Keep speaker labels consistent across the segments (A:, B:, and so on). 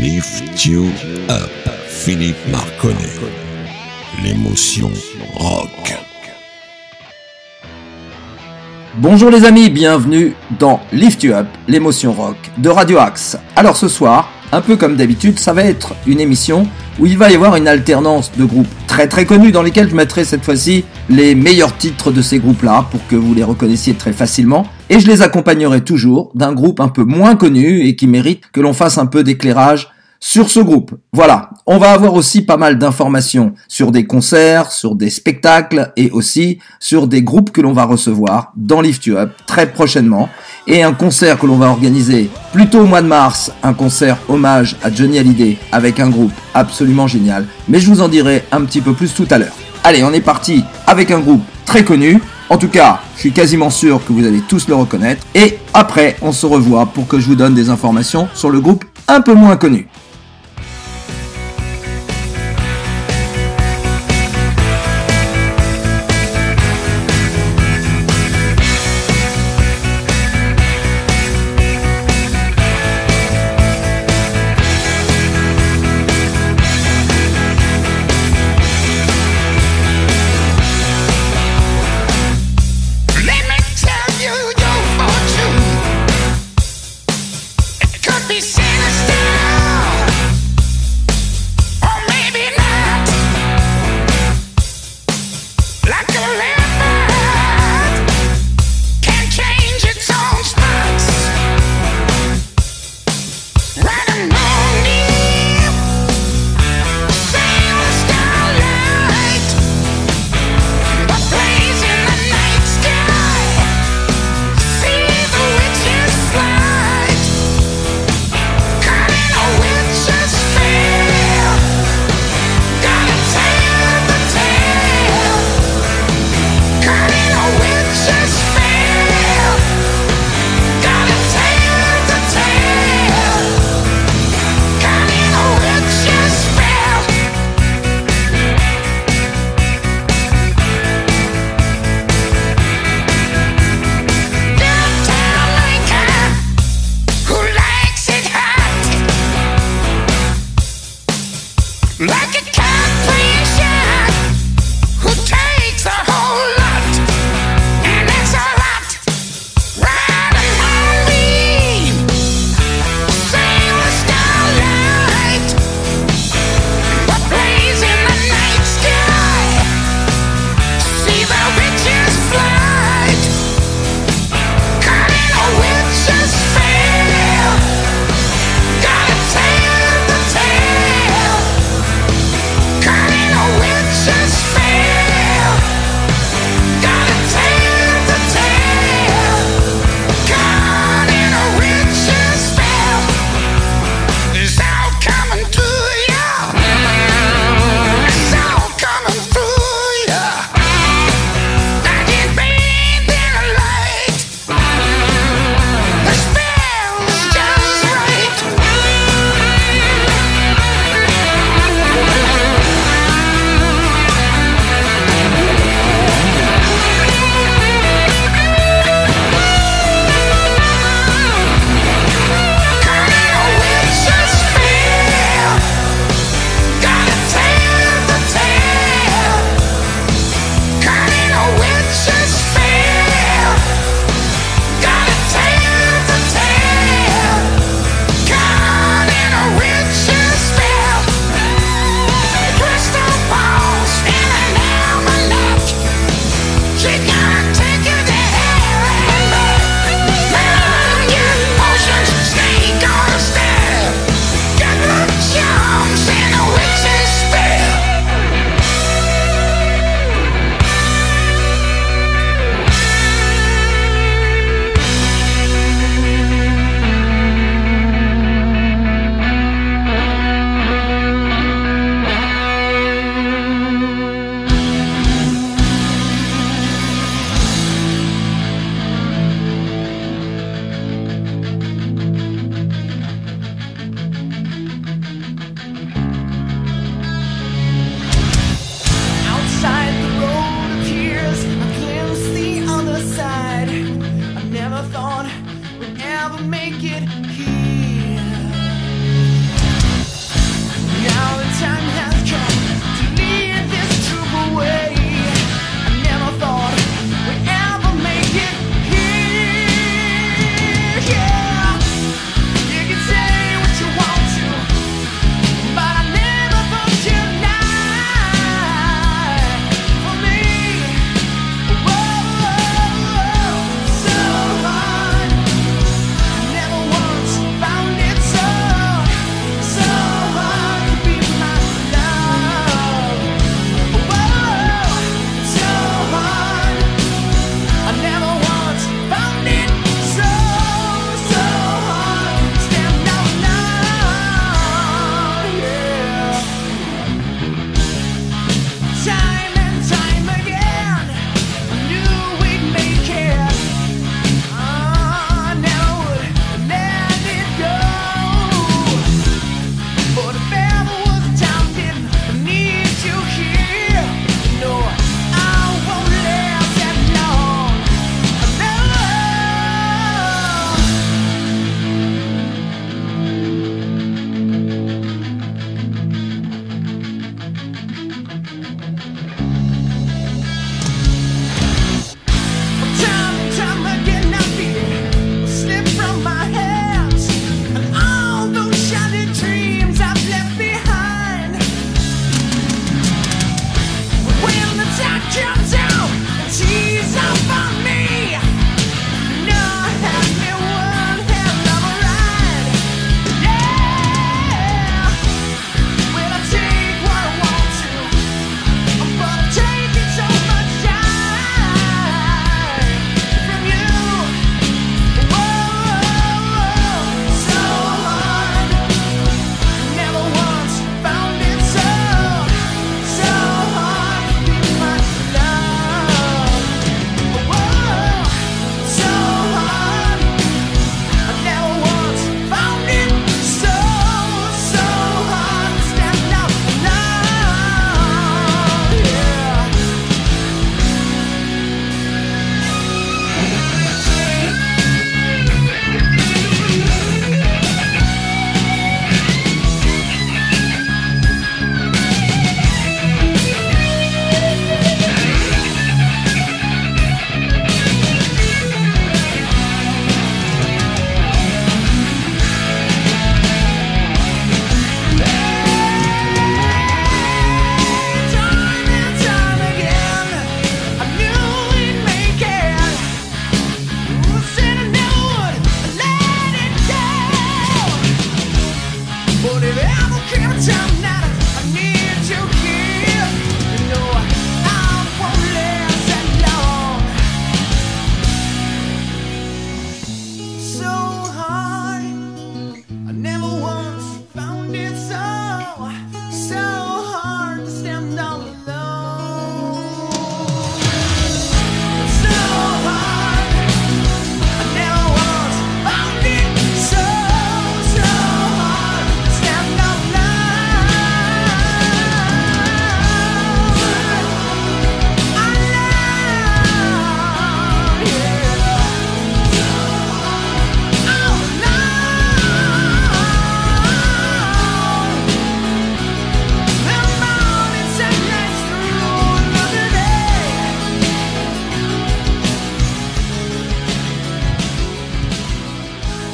A: Lift You Up, Philippe Marconnet. L'émotion rock.
B: Bonjour les amis, bienvenue dans Lift You Up, l'émotion rock de Radio Axe. Alors ce soir, un peu comme d'habitude, ça va être une émission où il va y avoir une alternance de groupes très très connus dans lesquels je mettrai cette fois-ci les meilleurs titres de ces groupes-là pour que vous les reconnaissiez très facilement. Et je les accompagnerai toujours d'un groupe un peu moins connu et qui mérite que l'on fasse un peu d'éclairage sur ce groupe. Voilà, on va avoir aussi pas mal d'informations sur des concerts, sur des spectacles et aussi sur des groupes que l'on va recevoir dans Lift You Up très prochainement et un concert que l'on va organiser plutôt au mois de mars, un concert hommage à Johnny Hallyday avec un groupe absolument génial, mais je vous en dirai un petit peu plus tout à l'heure. Allez, on est parti avec un groupe très connu. En tout cas, je suis quasiment sûr que vous allez tous le reconnaître. Et après, on se revoit pour que je vous donne des informations sur le groupe un peu moins connu.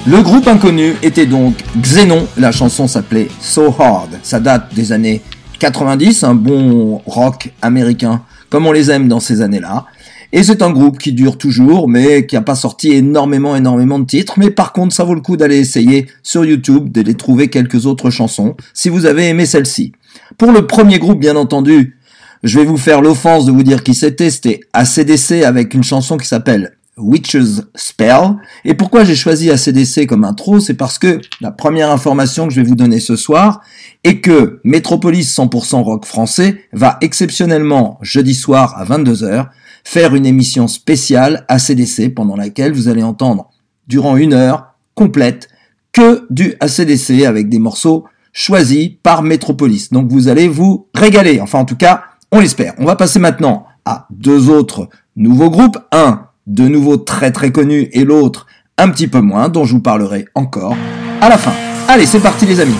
B: Le groupe inconnu était donc Xenon, la chanson s'appelait So Hard. Ça date des années 90, un bon rock américain comme on les aime dans ces années-là. Et c'est un groupe qui dure toujours, mais qui n'a pas sorti énormément, énormément de titres. Mais par contre, ça vaut le coup d'aller essayer sur YouTube, de les trouver quelques autres chansons, si vous avez aimé celle-ci. Pour le premier groupe, bien entendu, je vais vous faire l'offense de vous dire qui c'était. C'était ACDC avec une chanson qui s'appelle Witch's Spell. Et pourquoi j'ai choisi ACDC comme intro C'est parce que la première information que je vais vous donner ce soir est que Metropolis 100% rock français va exceptionnellement jeudi soir à 22h faire une émission spéciale ACDC pendant laquelle vous allez entendre durant une heure complète que du ACDC avec des morceaux choisis par Metropolis. Donc vous allez vous régaler. Enfin en tout cas, on l'espère. On va passer maintenant à deux autres nouveaux groupes. Un de nouveau très très connu et l'autre un petit peu moins, dont je vous parlerai encore à la fin. Allez, c'est parti les amis.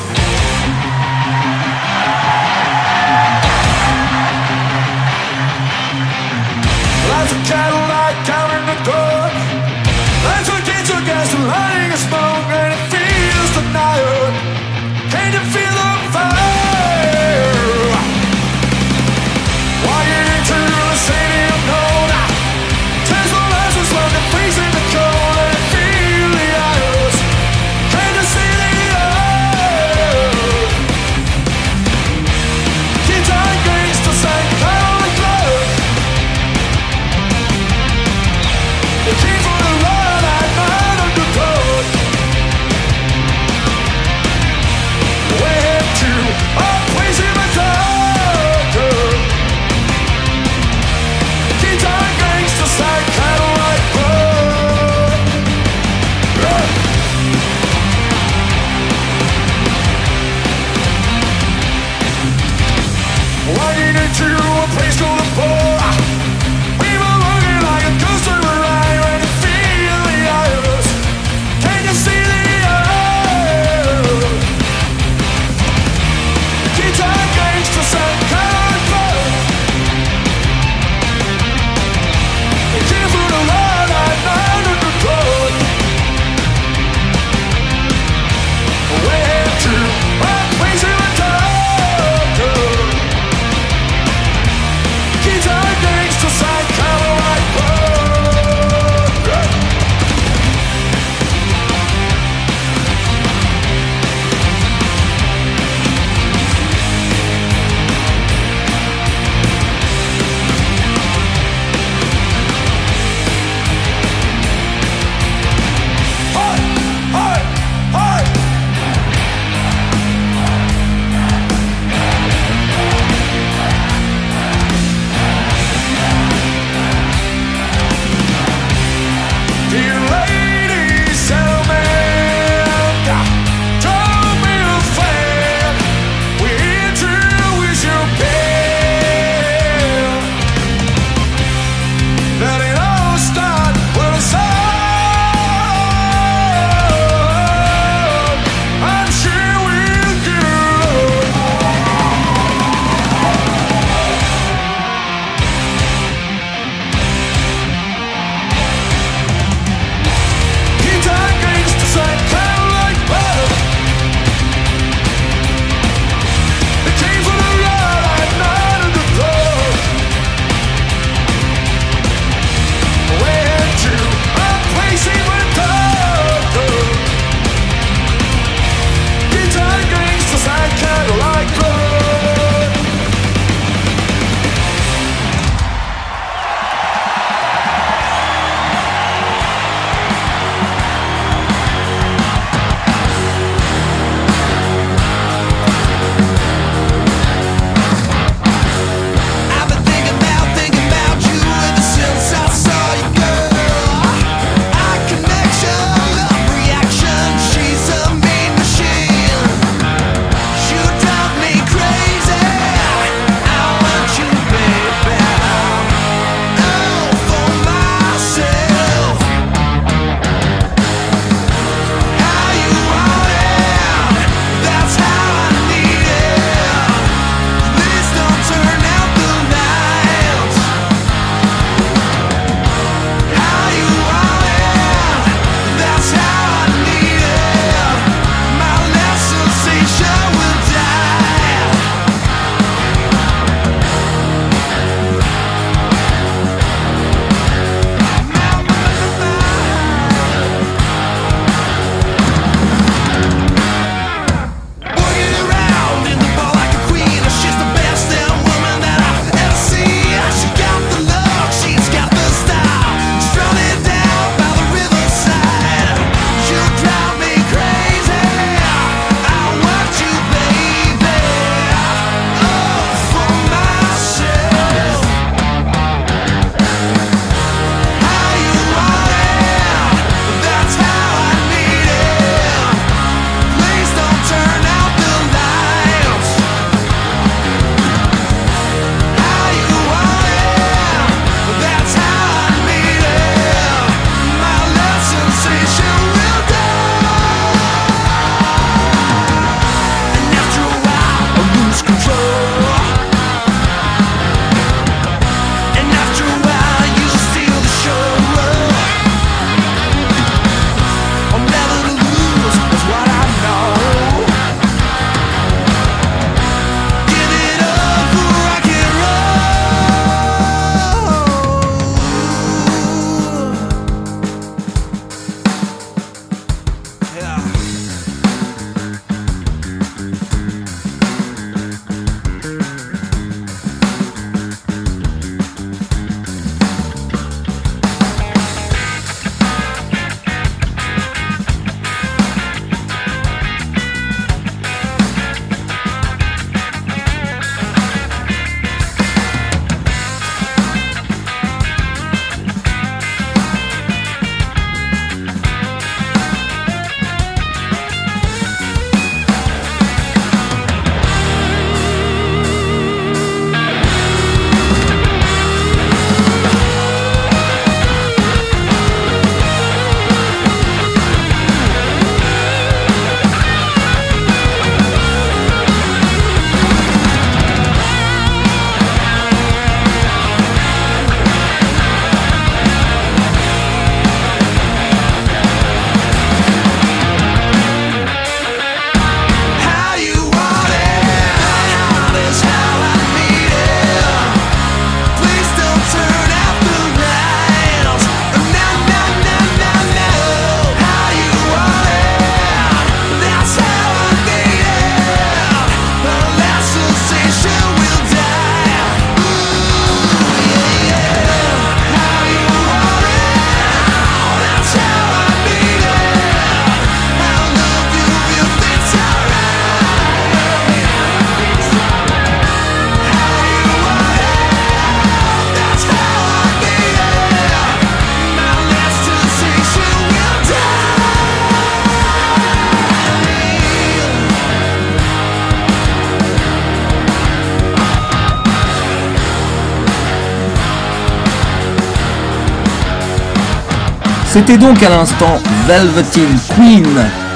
B: C'était donc à l'instant Velveteen Queen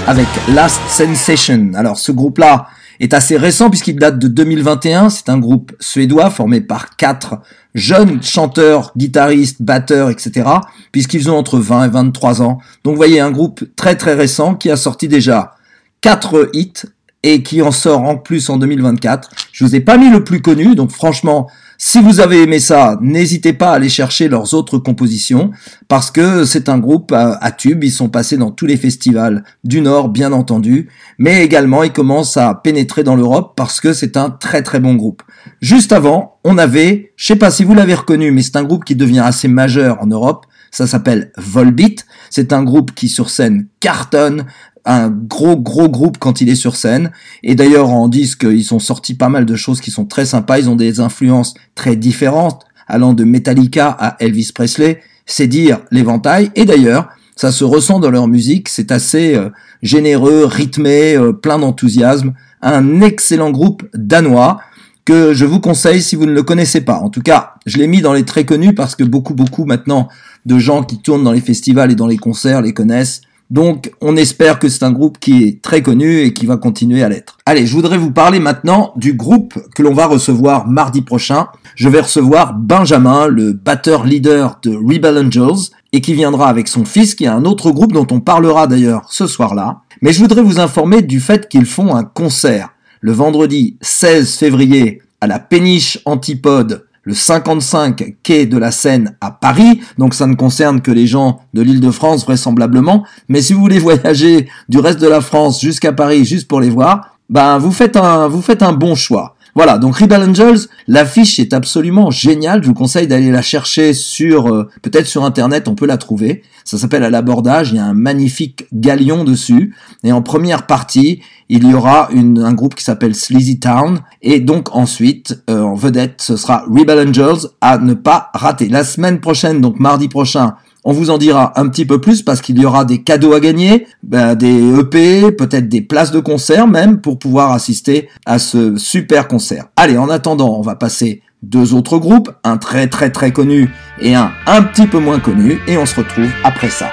B: avec Last Sensation. Alors ce groupe-là est assez récent puisqu'il date de 2021. C'est un groupe suédois formé par quatre jeunes chanteurs, guitaristes, batteurs, etc. puisqu'ils ont entre 20 et 23 ans. Donc vous voyez un groupe très très récent qui a sorti déjà quatre hits et qui en sort en plus en 2024. Je vous ai pas mis le plus connu, donc franchement, si vous avez aimé ça, n'hésitez pas à aller chercher leurs autres compositions, parce que c'est un groupe à, tube, ils sont passés dans tous les festivals du Nord, bien entendu, mais également ils commencent à pénétrer dans l'Europe parce que c'est un très très bon groupe. Juste avant, on avait, je sais pas si vous l'avez reconnu, mais c'est un groupe qui devient assez majeur en Europe, ça s'appelle Volbeat. C'est un groupe qui sur scène cartonne un gros gros groupe quand il est sur scène. Et d'ailleurs en disque, ils ont sorti pas mal de choses qui sont très sympas. Ils ont des influences très différentes, allant de Metallica à Elvis Presley. C'est dire l'éventail. Et d'ailleurs, ça se ressent dans leur musique. C'est assez euh, généreux, rythmé, euh, plein d'enthousiasme. Un excellent groupe danois que je vous conseille si vous ne le connaissez pas. En tout cas, je l'ai mis dans les très connus parce que beaucoup, beaucoup maintenant de gens qui tournent dans les festivals et dans les concerts les connaissent. Donc on espère que c'est un groupe qui est très connu et qui va continuer à l'être. Allez, je voudrais vous parler maintenant du groupe que l'on va recevoir mardi prochain. Je vais recevoir Benjamin, le batteur leader de Rebel Angels, et qui viendra avec son fils, qui a un autre groupe dont on parlera d'ailleurs ce soir-là. Mais je voudrais vous informer du fait qu'ils font un concert le vendredi 16 février à la péniche Antipode le 55 quai de la Seine à Paris, donc ça ne concerne que les gens de l'île de France vraisemblablement, mais si vous voulez voyager du reste de la France jusqu'à Paris juste pour les voir, ben vous faites un, vous faites un bon choix. Voilà, donc Rebel Angels, l'affiche est absolument géniale. Je vous conseille d'aller la chercher sur, euh, peut-être sur internet, on peut la trouver. Ça s'appelle à l'abordage. Il y a un magnifique galion dessus. Et en première partie, il y aura une, un groupe qui s'appelle Sleazy Town. Et donc ensuite, euh, en vedette, ce sera Rebel Angels à ne pas rater. La semaine prochaine, donc mardi prochain, on vous en dira un petit peu plus parce qu'il y aura des cadeaux à gagner, ben, des EP, peut-être des places de concert même pour pouvoir assister à ce super concert. Allez, en attendant, on va passer deux autres groupes, un très très très connu et un un petit peu moins connu, et on se retrouve après ça.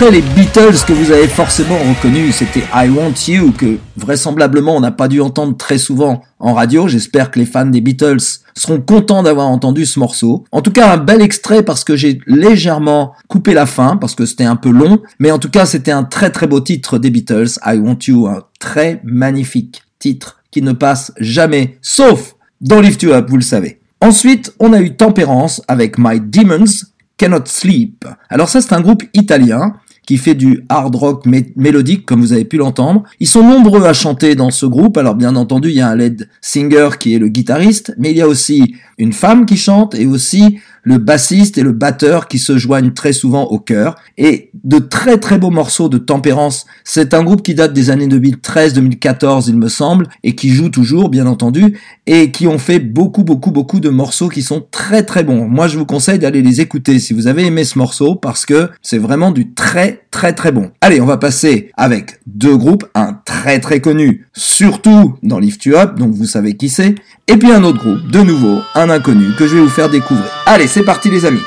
B: Après les Beatles que vous avez forcément reconnu, c'était I Want You que vraisemblablement on n'a pas dû entendre très souvent en radio. J'espère que les fans des Beatles seront contents d'avoir entendu ce morceau. En tout cas, un bel extrait parce que j'ai légèrement coupé la fin parce que c'était un peu long. Mais en tout cas, c'était un très très beau titre des Beatles. I Want You, un très magnifique titre qui ne passe jamais, sauf dans Lift You Up, vous le savez. Ensuite, on a eu Tempérance avec My Demons, Cannot Sleep. Alors ça, c'est un groupe italien qui fait du hard rock mélodique, comme vous avez pu l'entendre. Ils sont nombreux à chanter dans ce groupe. Alors bien entendu, il y a un lead singer qui est le guitariste, mais il y a aussi une femme qui chante et aussi le bassiste et le batteur qui se joignent très souvent au chœur. Et de très très beaux morceaux de tempérance. C'est un groupe qui date des années 2013-2014, il me semble, et qui joue toujours, bien entendu, et qui ont fait beaucoup beaucoup beaucoup de morceaux qui sont très très bons. Moi, je vous conseille d'aller les écouter si vous avez aimé ce morceau, parce que c'est vraiment du très très très bon. Allez, on va passer avec deux groupes, un très très connu, surtout dans Lift You Up, donc vous savez qui c'est, et puis un autre groupe, de nouveau, un inconnu, que je vais vous faire découvrir. Allez, c'est parti les amis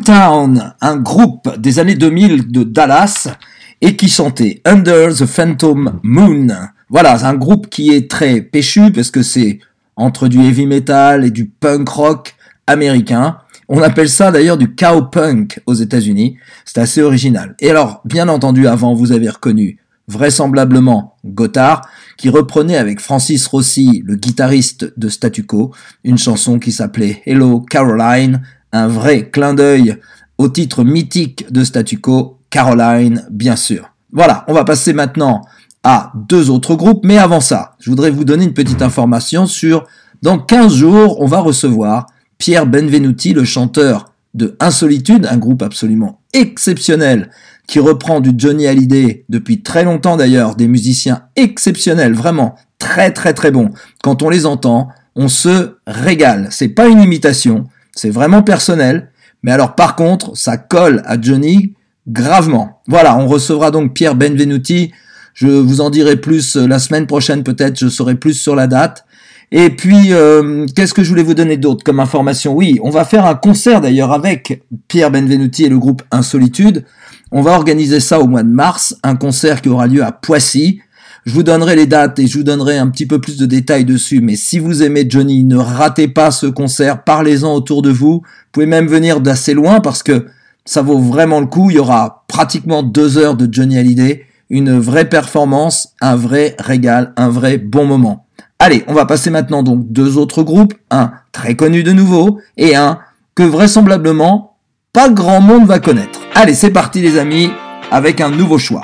B: Town, un groupe des années 2000 de Dallas et qui chantait Under the Phantom Moon. Voilà, c'est un groupe qui est très péchu parce que c'est entre du heavy metal et du punk rock américain. On appelle ça d'ailleurs du cowpunk aux États-Unis. C'est assez original. Et alors, bien entendu, avant, vous avez reconnu vraisemblablement Gotthard, qui reprenait avec Francis Rossi, le guitariste de Statu Quo, une chanson qui s'appelait Hello Caroline, un vrai clin d'œil au titre mythique de Statu Quo, Caroline, bien sûr. Voilà, on va passer maintenant à deux autres groupes, mais avant ça, je voudrais vous donner une petite information sur, dans 15 jours, on va recevoir Pierre Benvenuti, le chanteur de Insolitude, un groupe absolument exceptionnel qui reprend du Johnny Hallyday depuis très longtemps d'ailleurs, des musiciens exceptionnels, vraiment très très très bons. Quand on les entend, on se régale. C'est pas une imitation, c'est vraiment personnel. Mais alors par contre, ça colle à Johnny gravement. Voilà, on recevra donc Pierre Benvenuti. Je vous en dirai plus euh, la semaine prochaine peut-être, je saurai plus sur la date. Et puis, euh, qu'est-ce que je voulais vous donner d'autre comme information? Oui, on va faire un concert d'ailleurs avec Pierre Benvenuti et le groupe Insolitude. On va organiser ça au mois de mars, un concert qui aura lieu à Poissy. Je vous donnerai les dates et je vous donnerai un petit peu plus de détails dessus, mais si vous aimez Johnny, ne ratez pas ce concert, parlez-en autour de vous. Vous pouvez même venir d'assez loin parce que ça vaut vraiment le coup. Il y aura pratiquement deux heures de Johnny Hallyday, une vraie performance, un vrai régal, un vrai bon moment. Allez, on va passer maintenant donc deux autres groupes, un très connu de nouveau et un que vraisemblablement pas grand monde va connaître. Allez, c'est parti les amis, avec un nouveau choix.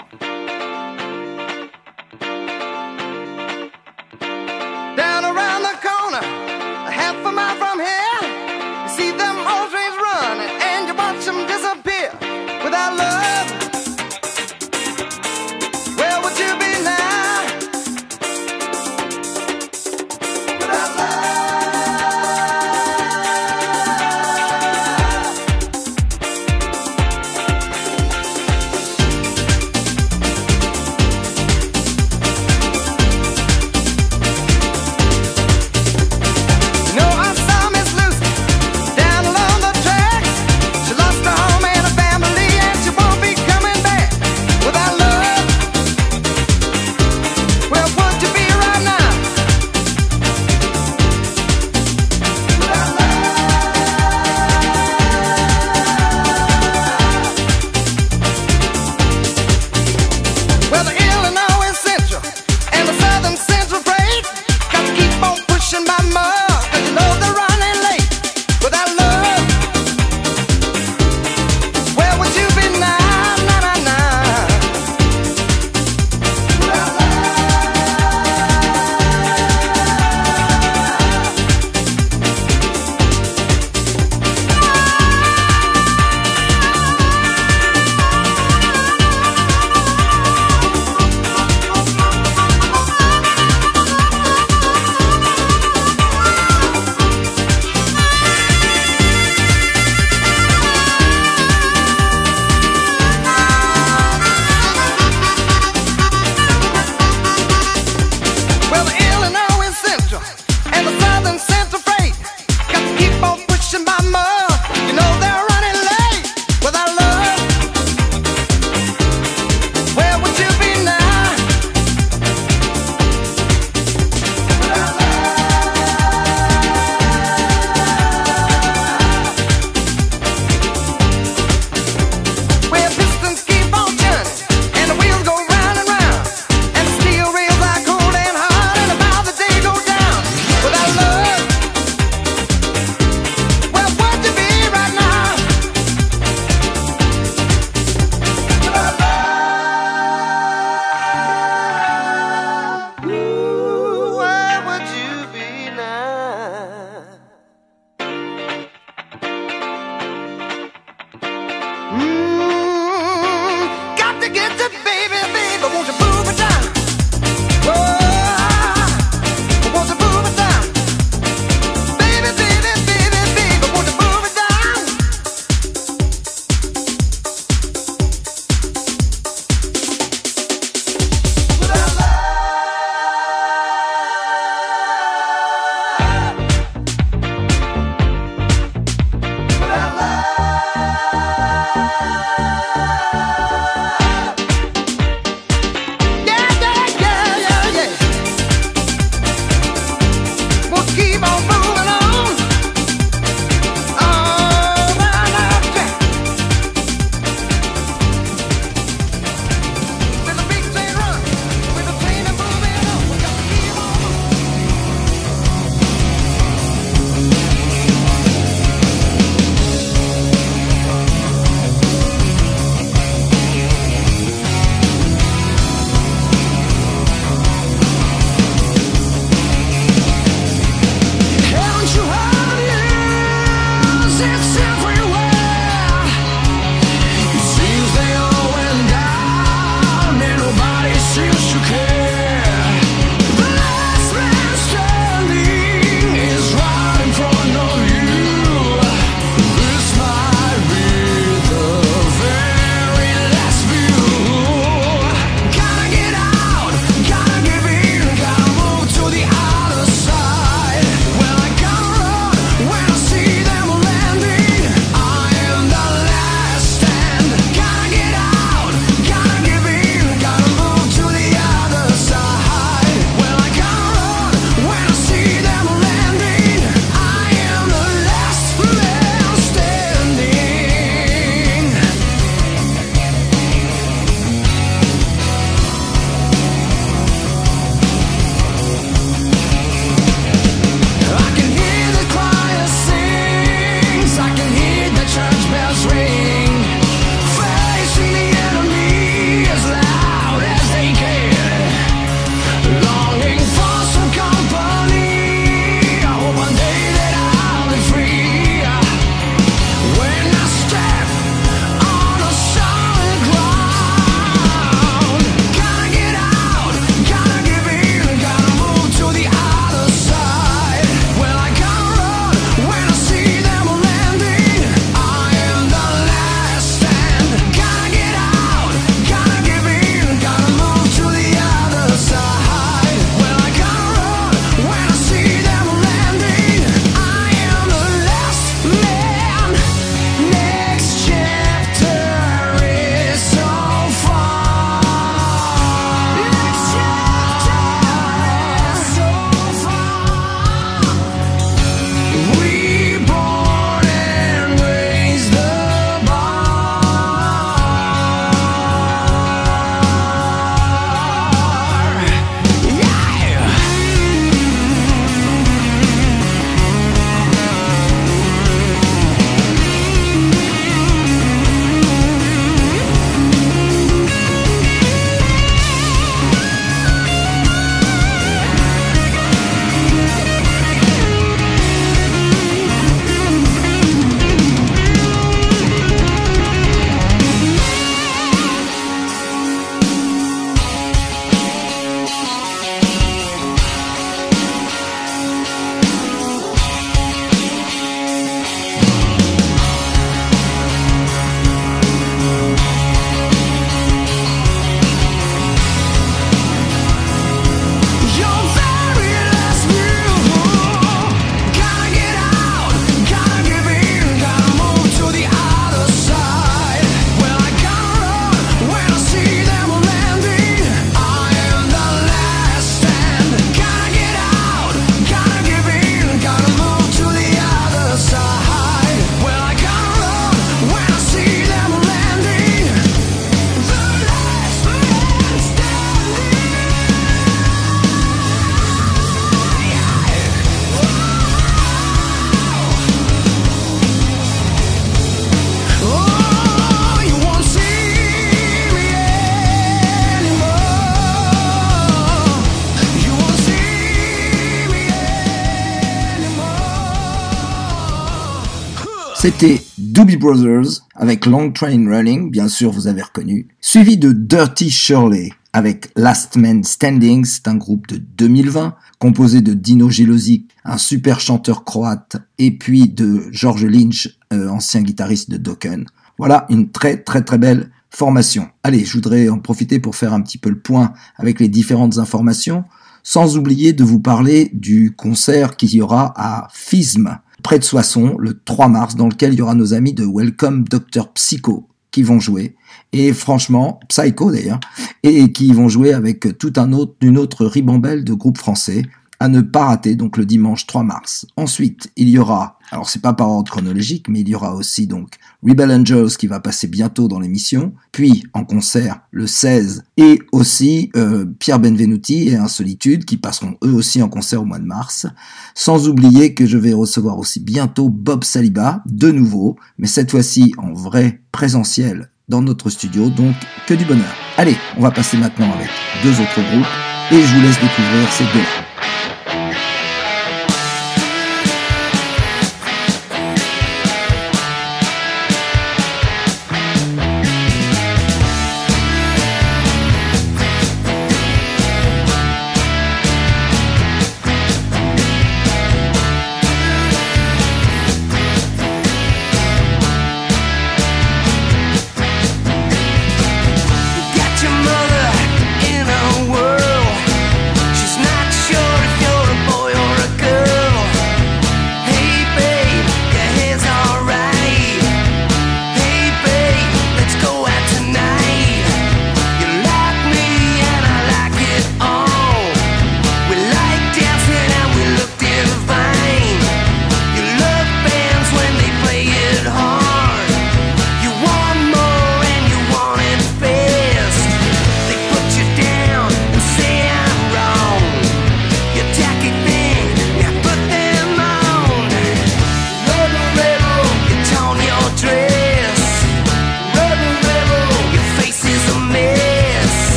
B: C'était Doobie Brothers avec Long Train Running, bien sûr vous avez reconnu, suivi de Dirty Shirley avec Last Man Standing, c'est un groupe de 2020 composé de Dino Gelozic, un super chanteur croate, et puis de George Lynch, euh, ancien guitariste de Dokken. Voilà une très très très belle formation. Allez, je voudrais en profiter pour faire un petit peu le point avec les différentes informations, sans oublier de vous parler du concert qu'il y aura à FISM, près de Soissons, le 3 mars, dans lequel il y aura nos amis de Welcome Dr Psycho qui vont jouer. Et franchement, Psycho d'ailleurs, et qui vont jouer avec tout un autre, une autre ribambelle de groupes français à ne pas rater, donc le dimanche 3 mars. Ensuite, il y aura, alors c'est pas par ordre chronologique, mais il y aura aussi donc Rebel Angels qui va passer bientôt dans l'émission, puis en concert le 16, et aussi euh, Pierre Benvenuti et Insolitude qui passeront eux aussi en concert au mois de mars. Sans oublier que je vais recevoir aussi bientôt Bob Saliba, de nouveau, mais cette fois-ci en vrai présentiel dans notre studio, donc que du bonheur. Allez, on va passer maintenant avec deux autres groupes, et je vous laisse découvrir ces deux-là.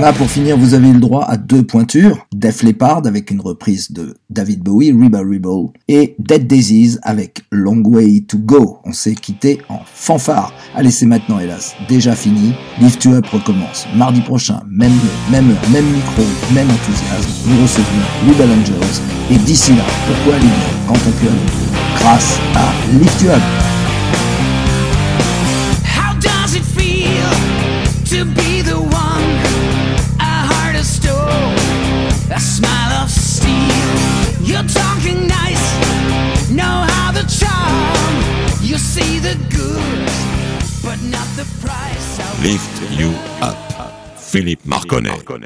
B: Voilà, pour finir, vous avez le droit à deux pointures. Def Leppard avec une reprise de David Bowie, Rebel Rebel, et Dead Disease avec Long Way to Go. On s'est quitté en fanfare. Allez, c'est maintenant, hélas, déjà fini. Lift You Up recommence. Mardi prochain, même même même micro, même enthousiasme. Nous recevons Rebel Angels. Et d'ici là, pourquoi aller bien quand on peut Grâce à Lift You Up.
C: You're talking nice, know how the charm. You see the good, but not the price.
A: Lift You Up. Philippe Marconnet.